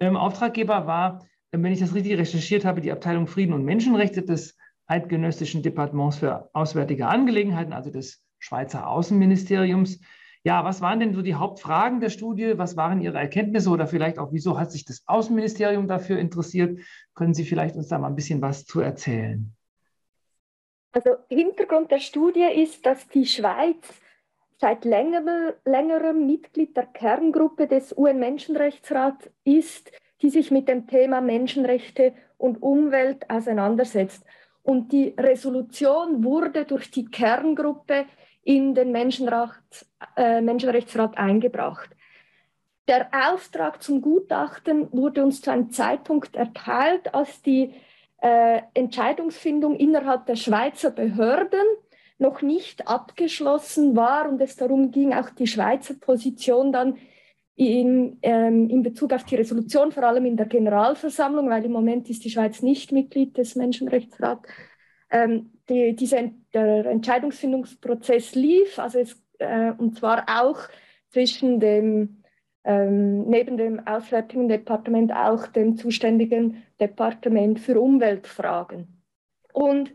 Ähm, Auftraggeber war, ähm, wenn ich das richtig recherchiert habe, die Abteilung Frieden und Menschenrechte des Eidgenössischen Departements für Auswärtige Angelegenheiten, also des Schweizer Außenministeriums. Ja, was waren denn so die Hauptfragen der Studie? Was waren Ihre Erkenntnisse oder vielleicht auch, wieso hat sich das Außenministerium dafür interessiert? Können Sie vielleicht uns da mal ein bisschen was zu erzählen? Also Hintergrund der Studie ist, dass die Schweiz seit längerem, Mitglied der Kerngruppe des UN-Menschenrechtsrats ist, die sich mit dem Thema Menschenrechte und Umwelt auseinandersetzt. Und die Resolution wurde durch die Kerngruppe in den äh, Menschenrechtsrat eingebracht. Der Auftrag zum Gutachten wurde uns zu einem Zeitpunkt erteilt, als die äh, Entscheidungsfindung innerhalb der Schweizer Behörden noch nicht abgeschlossen war und es darum ging, auch die Schweizer Position dann in, ähm, in Bezug auf die Resolution, vor allem in der Generalversammlung, weil im Moment ist die Schweiz nicht Mitglied des Menschenrechtsrats, ähm, die, dieser, der Entscheidungsfindungsprozess lief, also es, äh, und zwar auch zwischen dem ähm, neben dem Auswärtigen Departement auch dem zuständigen Departement für Umweltfragen. Und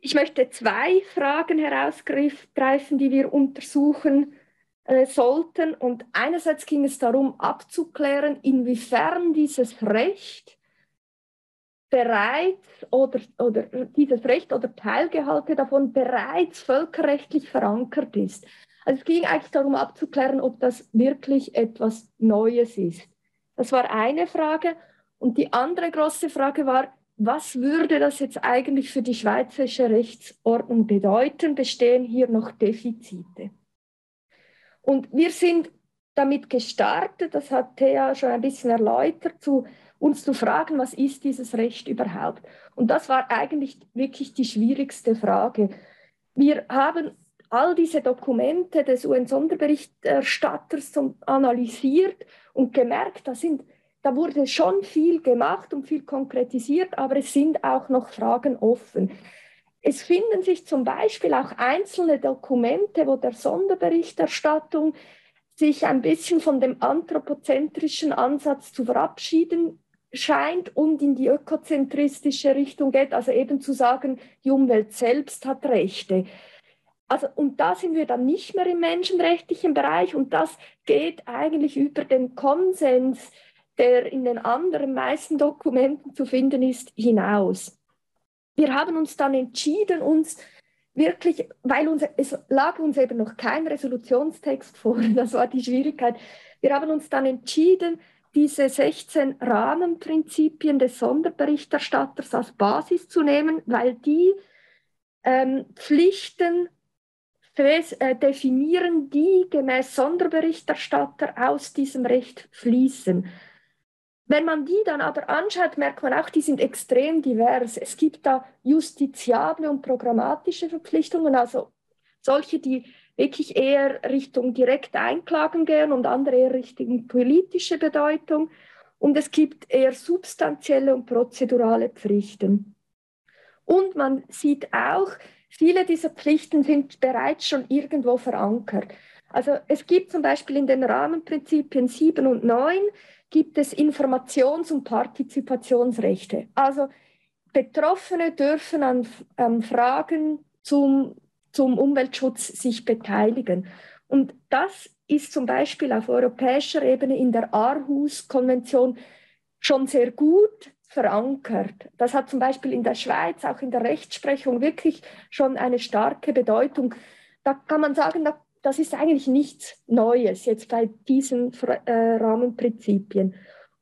ich möchte zwei Fragen herausgreifen, die wir untersuchen äh, sollten. Und einerseits ging es darum, abzuklären, inwiefern dieses Recht bereits oder, oder dieses Recht oder Teilgehalte davon bereits völkerrechtlich verankert ist. Also es ging eigentlich darum abzuklären, ob das wirklich etwas Neues ist. Das war eine Frage. Und die andere große Frage war, was würde das jetzt eigentlich für die schweizerische Rechtsordnung bedeuten? Bestehen hier noch Defizite? Und wir sind damit gestartet, das hat Thea schon ein bisschen erläutert, zu uns zu fragen, was ist dieses Recht überhaupt? Und das war eigentlich wirklich die schwierigste Frage Wir haben all diese Dokumente des UN-Sonderberichterstatters analysiert und gemerkt, da, sind, da wurde schon viel gemacht und viel konkretisiert, aber es sind auch noch Fragen offen. Es finden sich zum Beispiel auch einzelne Dokumente, wo der Sonderberichterstattung sich ein bisschen von dem anthropozentrischen Ansatz zu verabschieden scheint und in die ökozentristische Richtung geht, also eben zu sagen, die Umwelt selbst hat Rechte. Also, und da sind wir dann nicht mehr im menschenrechtlichen Bereich und das geht eigentlich über den Konsens, der in den anderen meisten Dokumenten zu finden ist, hinaus. Wir haben uns dann entschieden, uns wirklich, weil uns, es lag uns eben noch kein Resolutionstext vor, [LAUGHS] das war die Schwierigkeit, wir haben uns dann entschieden, diese 16 Rahmenprinzipien des Sonderberichterstatters als Basis zu nehmen, weil die ähm, Pflichten äh, definieren, die gemäß Sonderberichterstatter aus diesem Recht fließen. Wenn man die dann aber anschaut, merkt man auch, die sind extrem divers. Es gibt da justiziable und programmatische Verpflichtungen, also solche, die wirklich eher Richtung direkt Einklagen gehen und andere eher Richtung politische Bedeutung. Und es gibt eher substanzielle und prozedurale Pflichten. Und man sieht auch, Viele dieser Pflichten sind bereits schon irgendwo verankert. Also es gibt zum Beispiel in den Rahmenprinzipien 7 und 9 gibt es Informations- und Partizipationsrechte. Also Betroffene dürfen an, an Fragen zum, zum Umweltschutz sich beteiligen. Und das ist zum Beispiel auf europäischer Ebene in der Aarhus-Konvention schon sehr gut verankert. Das hat zum Beispiel in der Schweiz, auch in der Rechtsprechung, wirklich schon eine starke Bedeutung. Da kann man sagen, das ist eigentlich nichts Neues jetzt bei diesen äh, Rahmenprinzipien.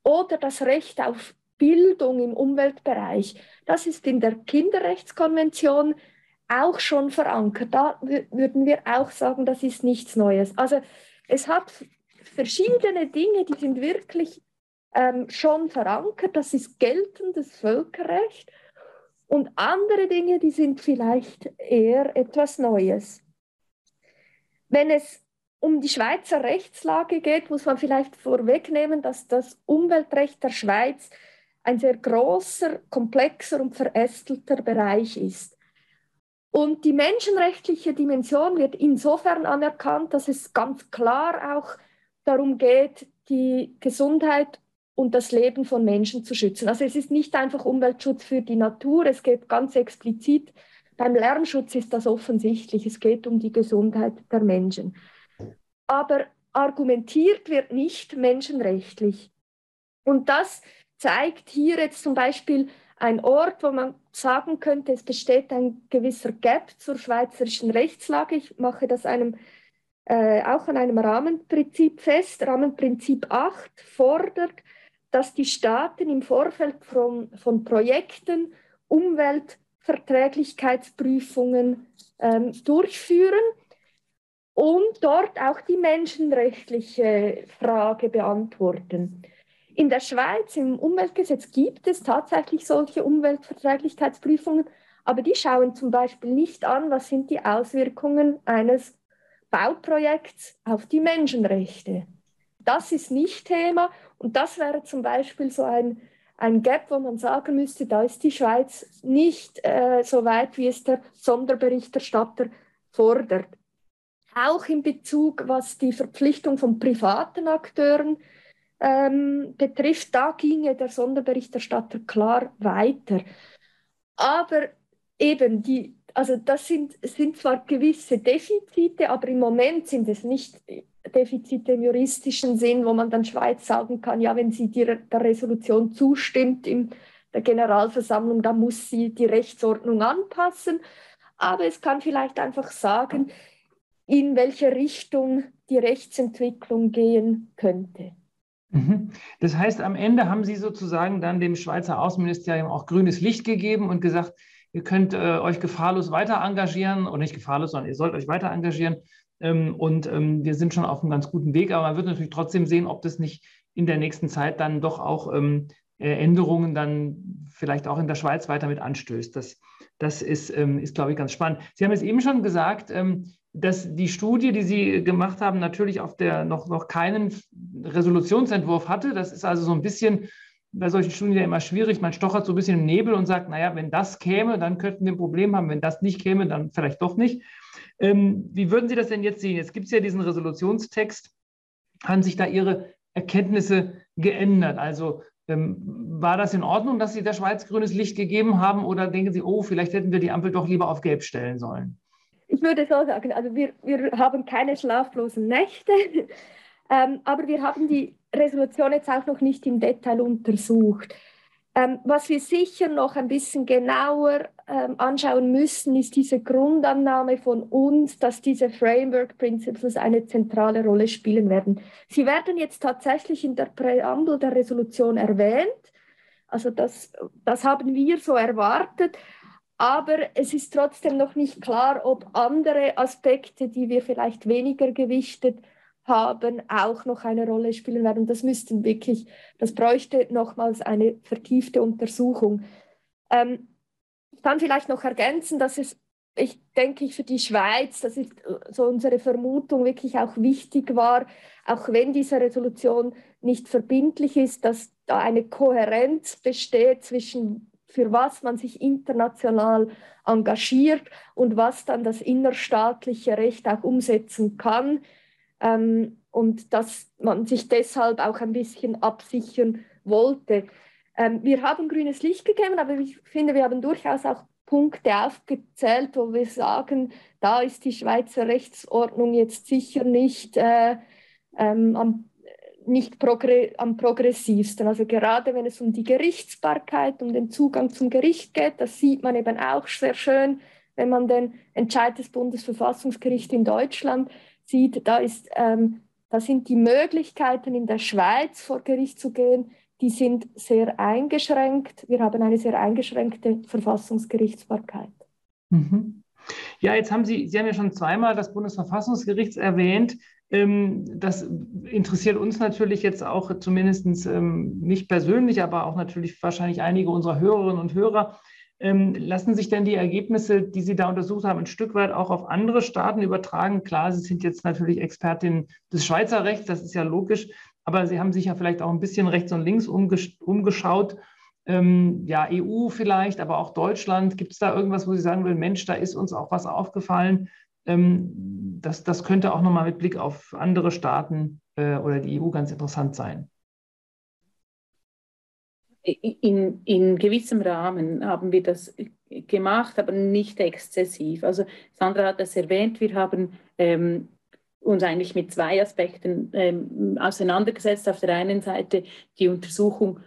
Oder das Recht auf Bildung im Umweltbereich, das ist in der Kinderrechtskonvention auch schon verankert. Da würden wir auch sagen, das ist nichts Neues. Also es hat verschiedene Dinge, die sind wirklich ähm, schon verankert, das ist geltendes Völkerrecht. Und andere Dinge, die sind vielleicht eher etwas Neues. Wenn es um die Schweizer Rechtslage geht, muss man vielleicht vorwegnehmen, dass das Umweltrecht der Schweiz ein sehr großer, komplexer und verästelter Bereich ist. Und die menschenrechtliche Dimension wird insofern anerkannt, dass es ganz klar auch darum geht, die Gesundheit und das Leben von Menschen zu schützen. Also es ist nicht einfach Umweltschutz für die Natur, es geht ganz explizit, beim Lärmschutz ist das offensichtlich, es geht um die Gesundheit der Menschen. Aber argumentiert wird nicht menschenrechtlich. Und das zeigt hier jetzt zum Beispiel ein Ort, wo man sagen könnte, es besteht ein gewisser Gap zur schweizerischen Rechtslage. Ich mache das einem, äh, auch an einem Rahmenprinzip fest. Rahmenprinzip 8 fordert, dass die Staaten im Vorfeld von, von Projekten Umweltverträglichkeitsprüfungen ähm, durchführen und dort auch die menschenrechtliche Frage beantworten. In der Schweiz im Umweltgesetz gibt es tatsächlich solche Umweltverträglichkeitsprüfungen, aber die schauen zum Beispiel nicht an, was sind die Auswirkungen eines Bauprojekts auf die Menschenrechte. Das ist nicht Thema und das wäre zum Beispiel so ein, ein Gap, wo man sagen müsste, da ist die Schweiz nicht äh, so weit, wie es der Sonderberichterstatter fordert. Auch in Bezug, was die Verpflichtung von privaten Akteuren ähm, betrifft, da ginge der Sonderberichterstatter klar weiter. Aber eben die, also das sind, sind zwar gewisse Defizite, aber im Moment sind es nicht Defizite im juristischen Sinn, wo man dann Schweiz sagen kann, ja, wenn sie der, der Resolution zustimmt in der Generalversammlung, dann muss sie die Rechtsordnung anpassen. Aber es kann vielleicht einfach sagen, in welche Richtung die Rechtsentwicklung gehen könnte. Mhm. Das heißt, am Ende haben Sie sozusagen dann dem Schweizer Außenministerium auch grünes Licht gegeben und gesagt, ihr könnt äh, euch gefahrlos weiter engagieren, oder nicht gefahrlos, sondern ihr sollt euch weiter engagieren ähm, und ähm, wir sind schon auf einem ganz guten Weg, aber man wird natürlich trotzdem sehen, ob das nicht in der nächsten Zeit dann doch auch ähm, äh, Änderungen dann vielleicht auch in der Schweiz weiter mit anstößt. Das Das ist, ähm, ist glaube ich, ganz spannend. Sie haben es eben schon gesagt, ähm, dass die Studie, die Sie gemacht haben, natürlich auf der noch, noch keinen Resolutionsentwurf hatte. Das ist also so ein bisschen bei solchen Studien ja immer schwierig. Man stochert so ein bisschen im Nebel und sagt, naja, wenn das käme, dann könnten wir ein Problem haben. Wenn das nicht käme, dann vielleicht doch nicht. Ähm, wie würden Sie das denn jetzt sehen? Jetzt gibt es ja diesen Resolutionstext. Haben sich da Ihre Erkenntnisse geändert? Also ähm, war das in Ordnung, dass Sie der Schweiz grünes Licht gegeben haben oder denken Sie, oh, vielleicht hätten wir die Ampel doch lieber auf Gelb stellen sollen? Ich würde so sagen, also wir, wir haben keine schlaflosen Nächte, [LAUGHS] ähm, aber wir haben die Resolution jetzt auch noch nicht im Detail untersucht. Ähm, was wir sicher noch ein bisschen genauer ähm, anschauen müssen, ist diese Grundannahme von uns, dass diese Framework Principles eine zentrale Rolle spielen werden. Sie werden jetzt tatsächlich in der Präambel der Resolution erwähnt. Also das, das haben wir so erwartet. Aber es ist trotzdem noch nicht klar, ob andere Aspekte, die wir vielleicht weniger gewichtet haben, auch noch eine Rolle spielen werden. Das müssten wirklich, das bräuchte nochmals eine vertiefte Untersuchung. Ähm, ich kann vielleicht noch ergänzen, dass es, ich denke, für die Schweiz, das ist so unsere Vermutung, wirklich auch wichtig war, auch wenn diese Resolution nicht verbindlich ist, dass da eine Kohärenz besteht zwischen für was man sich international engagiert und was dann das innerstaatliche Recht auch umsetzen kann ähm, und dass man sich deshalb auch ein bisschen absichern wollte. Ähm, wir haben grünes Licht gegeben, aber ich finde, wir haben durchaus auch Punkte aufgezählt, wo wir sagen, da ist die Schweizer Rechtsordnung jetzt sicher nicht, äh, ähm, am, nicht progr am progressivsten. Also gerade wenn es um die Gerichtsbarkeit, um den Zugang zum Gericht geht, das sieht man eben auch sehr schön, wenn man den Entscheid des Bundesverfassungsgerichts in Deutschland sieht, da, ist, ähm, da sind die Möglichkeiten in der Schweiz vor Gericht zu gehen, die sind sehr eingeschränkt. Wir haben eine sehr eingeschränkte Verfassungsgerichtsbarkeit. Mhm. Ja, jetzt haben Sie, Sie haben ja schon zweimal das Bundesverfassungsgericht erwähnt. Ähm, das interessiert uns natürlich jetzt auch zumindest ähm, nicht persönlich, aber auch natürlich wahrscheinlich einige unserer Hörerinnen und Hörer. Ähm, lassen sich denn die Ergebnisse, die Sie da untersucht haben, ein Stück weit auch auf andere Staaten übertragen? Klar, Sie sind jetzt natürlich Expertin des Schweizer Rechts, das ist ja logisch, aber Sie haben sich ja vielleicht auch ein bisschen rechts und links umgesch umgeschaut. Ähm, ja, EU vielleicht, aber auch Deutschland. Gibt es da irgendwas, wo Sie sagen will, Mensch, da ist uns auch was aufgefallen? Ähm, das, das könnte auch nochmal mit Blick auf andere Staaten äh, oder die EU ganz interessant sein in, in gewissem Rahmen haben wir das gemacht, aber nicht exzessiv. Also Sandra hat das erwähnt, wir haben ähm, uns eigentlich mit zwei Aspekten ähm, auseinandergesetzt. Auf der einen Seite die Untersuchung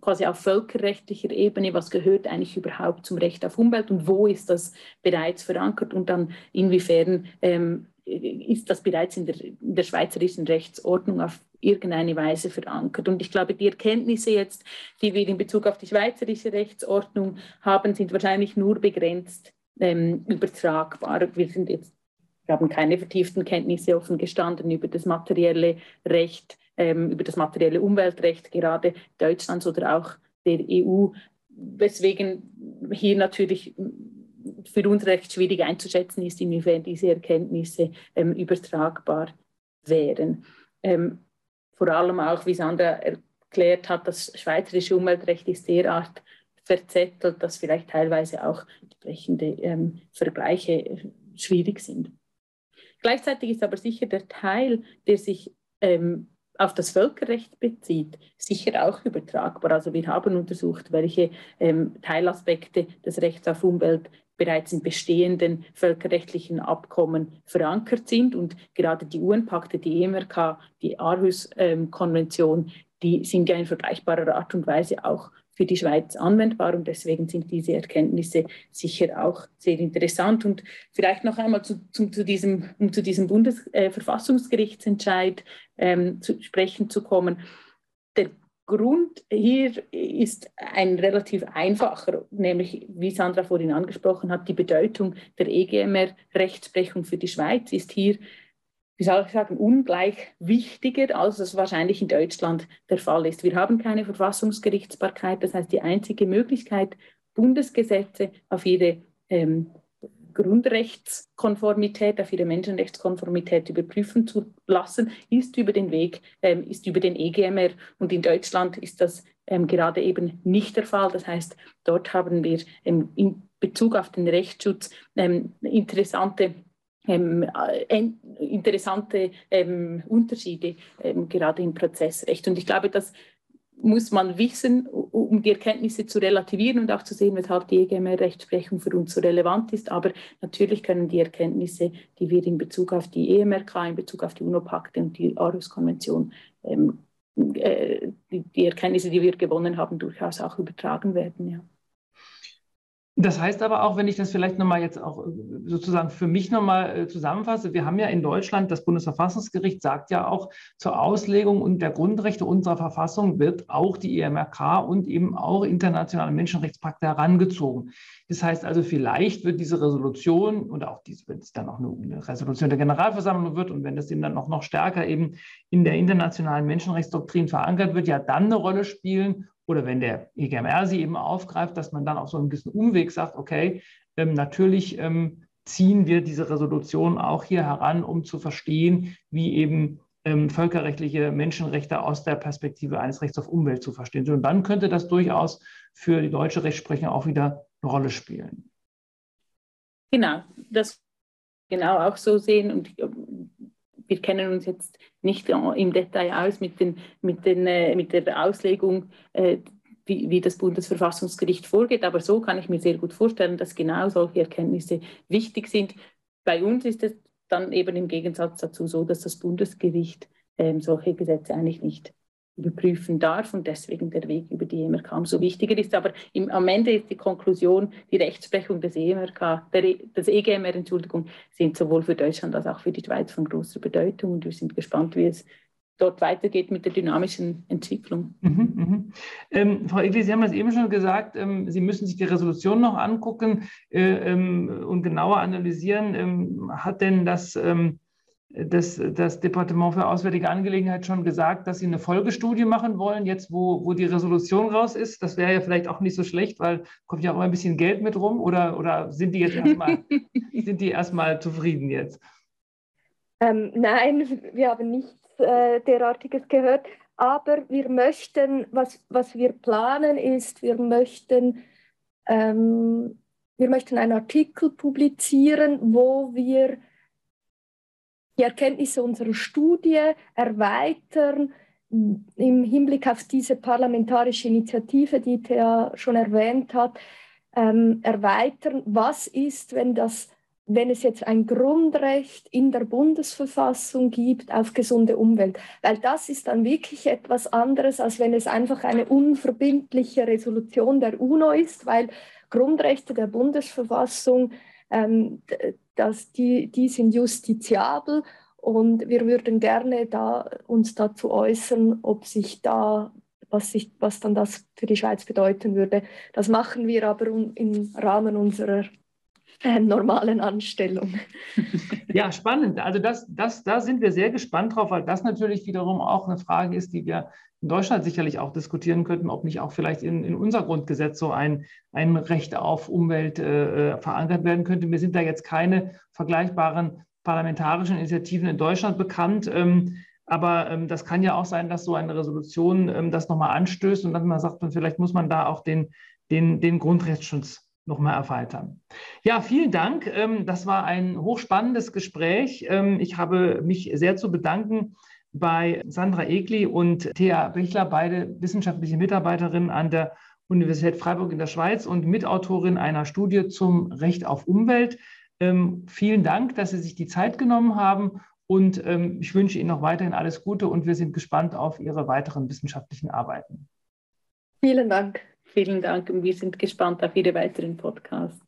quasi auf völkerrechtlicher Ebene, was gehört eigentlich überhaupt zum Recht auf Umwelt und wo ist das bereits verankert und dann inwiefern ähm, ist das bereits in der, in der schweizerischen Rechtsordnung auf irgendeine Weise verankert. Und ich glaube, die Erkenntnisse jetzt, die wir in Bezug auf die schweizerische Rechtsordnung haben, sind wahrscheinlich nur begrenzt ähm, übertragbar. Wir sind jetzt, wir haben keine vertieften Kenntnisse offen gestanden über das materielle Recht, ähm, über das materielle Umweltrecht gerade Deutschlands oder auch der EU, weswegen hier natürlich für uns recht schwierig einzuschätzen ist, inwiefern diese Erkenntnisse ähm, übertragbar wären. Ähm, vor allem auch, wie Sandra erklärt hat, das schweizerische Umweltrecht ist derart verzettelt, dass vielleicht teilweise auch entsprechende ähm, Vergleiche äh, schwierig sind. Gleichzeitig ist aber sicher der Teil, der sich ähm, auf das Völkerrecht bezieht, sicher auch übertragbar. Also wir haben untersucht, welche ähm, Teilaspekte des Rechts auf Umwelt bereits in bestehenden völkerrechtlichen Abkommen verankert sind. Und gerade die UN-Pakte, die EMRK, die Aarhus-Konvention, die sind ja in vergleichbarer Art und Weise auch für die Schweiz anwendbar und deswegen sind diese Erkenntnisse sicher auch sehr interessant. Und vielleicht noch einmal zu, zu, zu diesem, um zu diesem Bundesverfassungsgerichtsentscheid äh, ähm, zu sprechen zu kommen. Der Grund hier ist ein relativ einfacher, nämlich wie Sandra vorhin angesprochen hat, die Bedeutung der EGMR-Rechtsprechung für die Schweiz ist hier, wie soll ich sagen, ungleich wichtiger, als es wahrscheinlich in Deutschland der Fall ist. Wir haben keine Verfassungsgerichtsbarkeit, das heißt die einzige Möglichkeit, Bundesgesetze, auf ihre ähm, Grundrechtskonformität, auf ihre Menschenrechtskonformität überprüfen zu lassen, ist über den Weg, ähm, ist über den EGMR. Und in Deutschland ist das ähm, gerade eben nicht der Fall. Das heißt, dort haben wir ähm, in Bezug auf den Rechtsschutz ähm, interessante ähm, äh, interessante ähm, Unterschiede ähm, gerade im Prozessrecht. Und ich glaube, das muss man wissen, um die Erkenntnisse zu relativieren und auch zu sehen, weshalb die EGMR-Rechtsprechung für uns so relevant ist. Aber natürlich können die Erkenntnisse, die wir in Bezug auf die EMRK, in Bezug auf die UNO-Pakte und die Aarhus-Konvention, ähm, äh, die, die, Erkenntnisse, die wir gewonnen haben, durchaus auch übertragen werden. Ja. Das heißt aber auch, wenn ich das vielleicht nochmal jetzt auch äh, sozusagen für mich nochmal äh, zusammenfasse, wir haben ja in Deutschland, das Bundesverfassungsgericht sagt ja auch, zur Auslegung und der Grundrechte unserer Verfassung wird auch die EMRK und eben auch internationale Menschenrechtspakte herangezogen. Das heißt also, vielleicht wird diese Resolution oder auch diese, wenn es dann auch eine Resolution der Generalversammlung wird und wenn das eben dann auch noch stärker eben in der internationalen Menschenrechtsdoktrin verankert wird, ja dann eine Rolle spielen oder wenn der EGMR sie eben aufgreift, dass man dann auf so einen gewissen Umweg sagt, okay, ähm, natürlich ähm, ziehen wir diese Resolution auch hier heran, um zu verstehen, wie eben ähm, völkerrechtliche Menschenrechte aus der Perspektive eines Rechts auf Umwelt zu verstehen sind. Und dann könnte das durchaus für die deutsche Rechtsprechung auch wieder eine Rolle spielen. Genau, das genau auch so sehen. Und wir kennen uns jetzt nicht im Detail aus mit, den, mit, den, äh, mit der Auslegung, äh, wie, wie das Bundesverfassungsgericht vorgeht, aber so kann ich mir sehr gut vorstellen, dass genau solche Erkenntnisse wichtig sind. Bei uns ist es dann eben im Gegensatz dazu so, dass das Bundesgericht ähm, solche Gesetze eigentlich nicht überprüfen darf und deswegen der Weg über die EMRK umso wichtiger ist. Aber im, am Ende ist die Konklusion, die Rechtsprechung des EMRK, der, e, des EGMR, Entschuldigung, sind sowohl für Deutschland als auch für die Schweiz von großer Bedeutung und wir sind gespannt, wie es dort weitergeht mit der dynamischen Entwicklung. Mhm, mhm. Ähm, Frau Egli, Sie haben das eben schon gesagt, ähm, Sie müssen sich die Resolution noch angucken äh, ähm, und genauer analysieren. Ähm, hat denn das ähm, das, das Departement für Auswärtige Angelegenheit schon gesagt, dass sie eine Folgestudie machen wollen, jetzt wo, wo die Resolution raus ist. Das wäre ja vielleicht auch nicht so schlecht, weil kommt ja auch ein bisschen Geld mit rum oder, oder sind die jetzt erstmal, [LAUGHS] sind die erstmal zufrieden jetzt? Ähm, nein, wir haben nichts äh, derartiges gehört. Aber wir möchten, was, was wir planen, ist, wir möchten, ähm, wir möchten einen Artikel publizieren, wo wir die Erkenntnisse unserer Studie erweitern im Hinblick auf diese parlamentarische Initiative, die Thea schon erwähnt hat, ähm, erweitern, was ist, wenn, das, wenn es jetzt ein Grundrecht in der Bundesverfassung gibt auf gesunde Umwelt. Weil das ist dann wirklich etwas anderes, als wenn es einfach eine unverbindliche Resolution der UNO ist, weil Grundrechte der Bundesverfassung ähm, dass die, die sind justiziabel und wir würden gerne da, uns dazu äußern, ob sich da, was, sich, was dann das für die Schweiz bedeuten würde. Das machen wir aber im Rahmen unserer äh, normalen Anstellung. [LAUGHS] Ja, spannend. Also das, das, da sind wir sehr gespannt drauf, weil das natürlich wiederum auch eine Frage ist, die wir in Deutschland sicherlich auch diskutieren könnten, ob nicht auch vielleicht in, in unser Grundgesetz so ein, ein Recht auf Umwelt äh, äh verankert werden könnte. Mir sind da jetzt keine vergleichbaren parlamentarischen Initiativen in Deutschland bekannt. Ähm, aber ähm, das kann ja auch sein, dass so eine Resolution ähm, das nochmal anstößt und dann man sagt, vielleicht muss man da auch den, den, den Grundrechtsschutz nochmal erweitern. Ja, vielen Dank. Ähm, das war ein hochspannendes Gespräch. Ähm, ich habe mich sehr zu bedanken bei Sandra Egli und Thea Bichler, beide wissenschaftliche Mitarbeiterinnen an der Universität Freiburg in der Schweiz und Mitautorin einer Studie zum Recht auf Umwelt. Ähm, vielen Dank, dass Sie sich die Zeit genommen haben und ich wünsche Ihnen noch weiterhin alles Gute und wir sind gespannt auf Ihre weiteren wissenschaftlichen Arbeiten. Vielen Dank. Vielen Dank und wir sind gespannt auf Ihre weiteren Podcasts.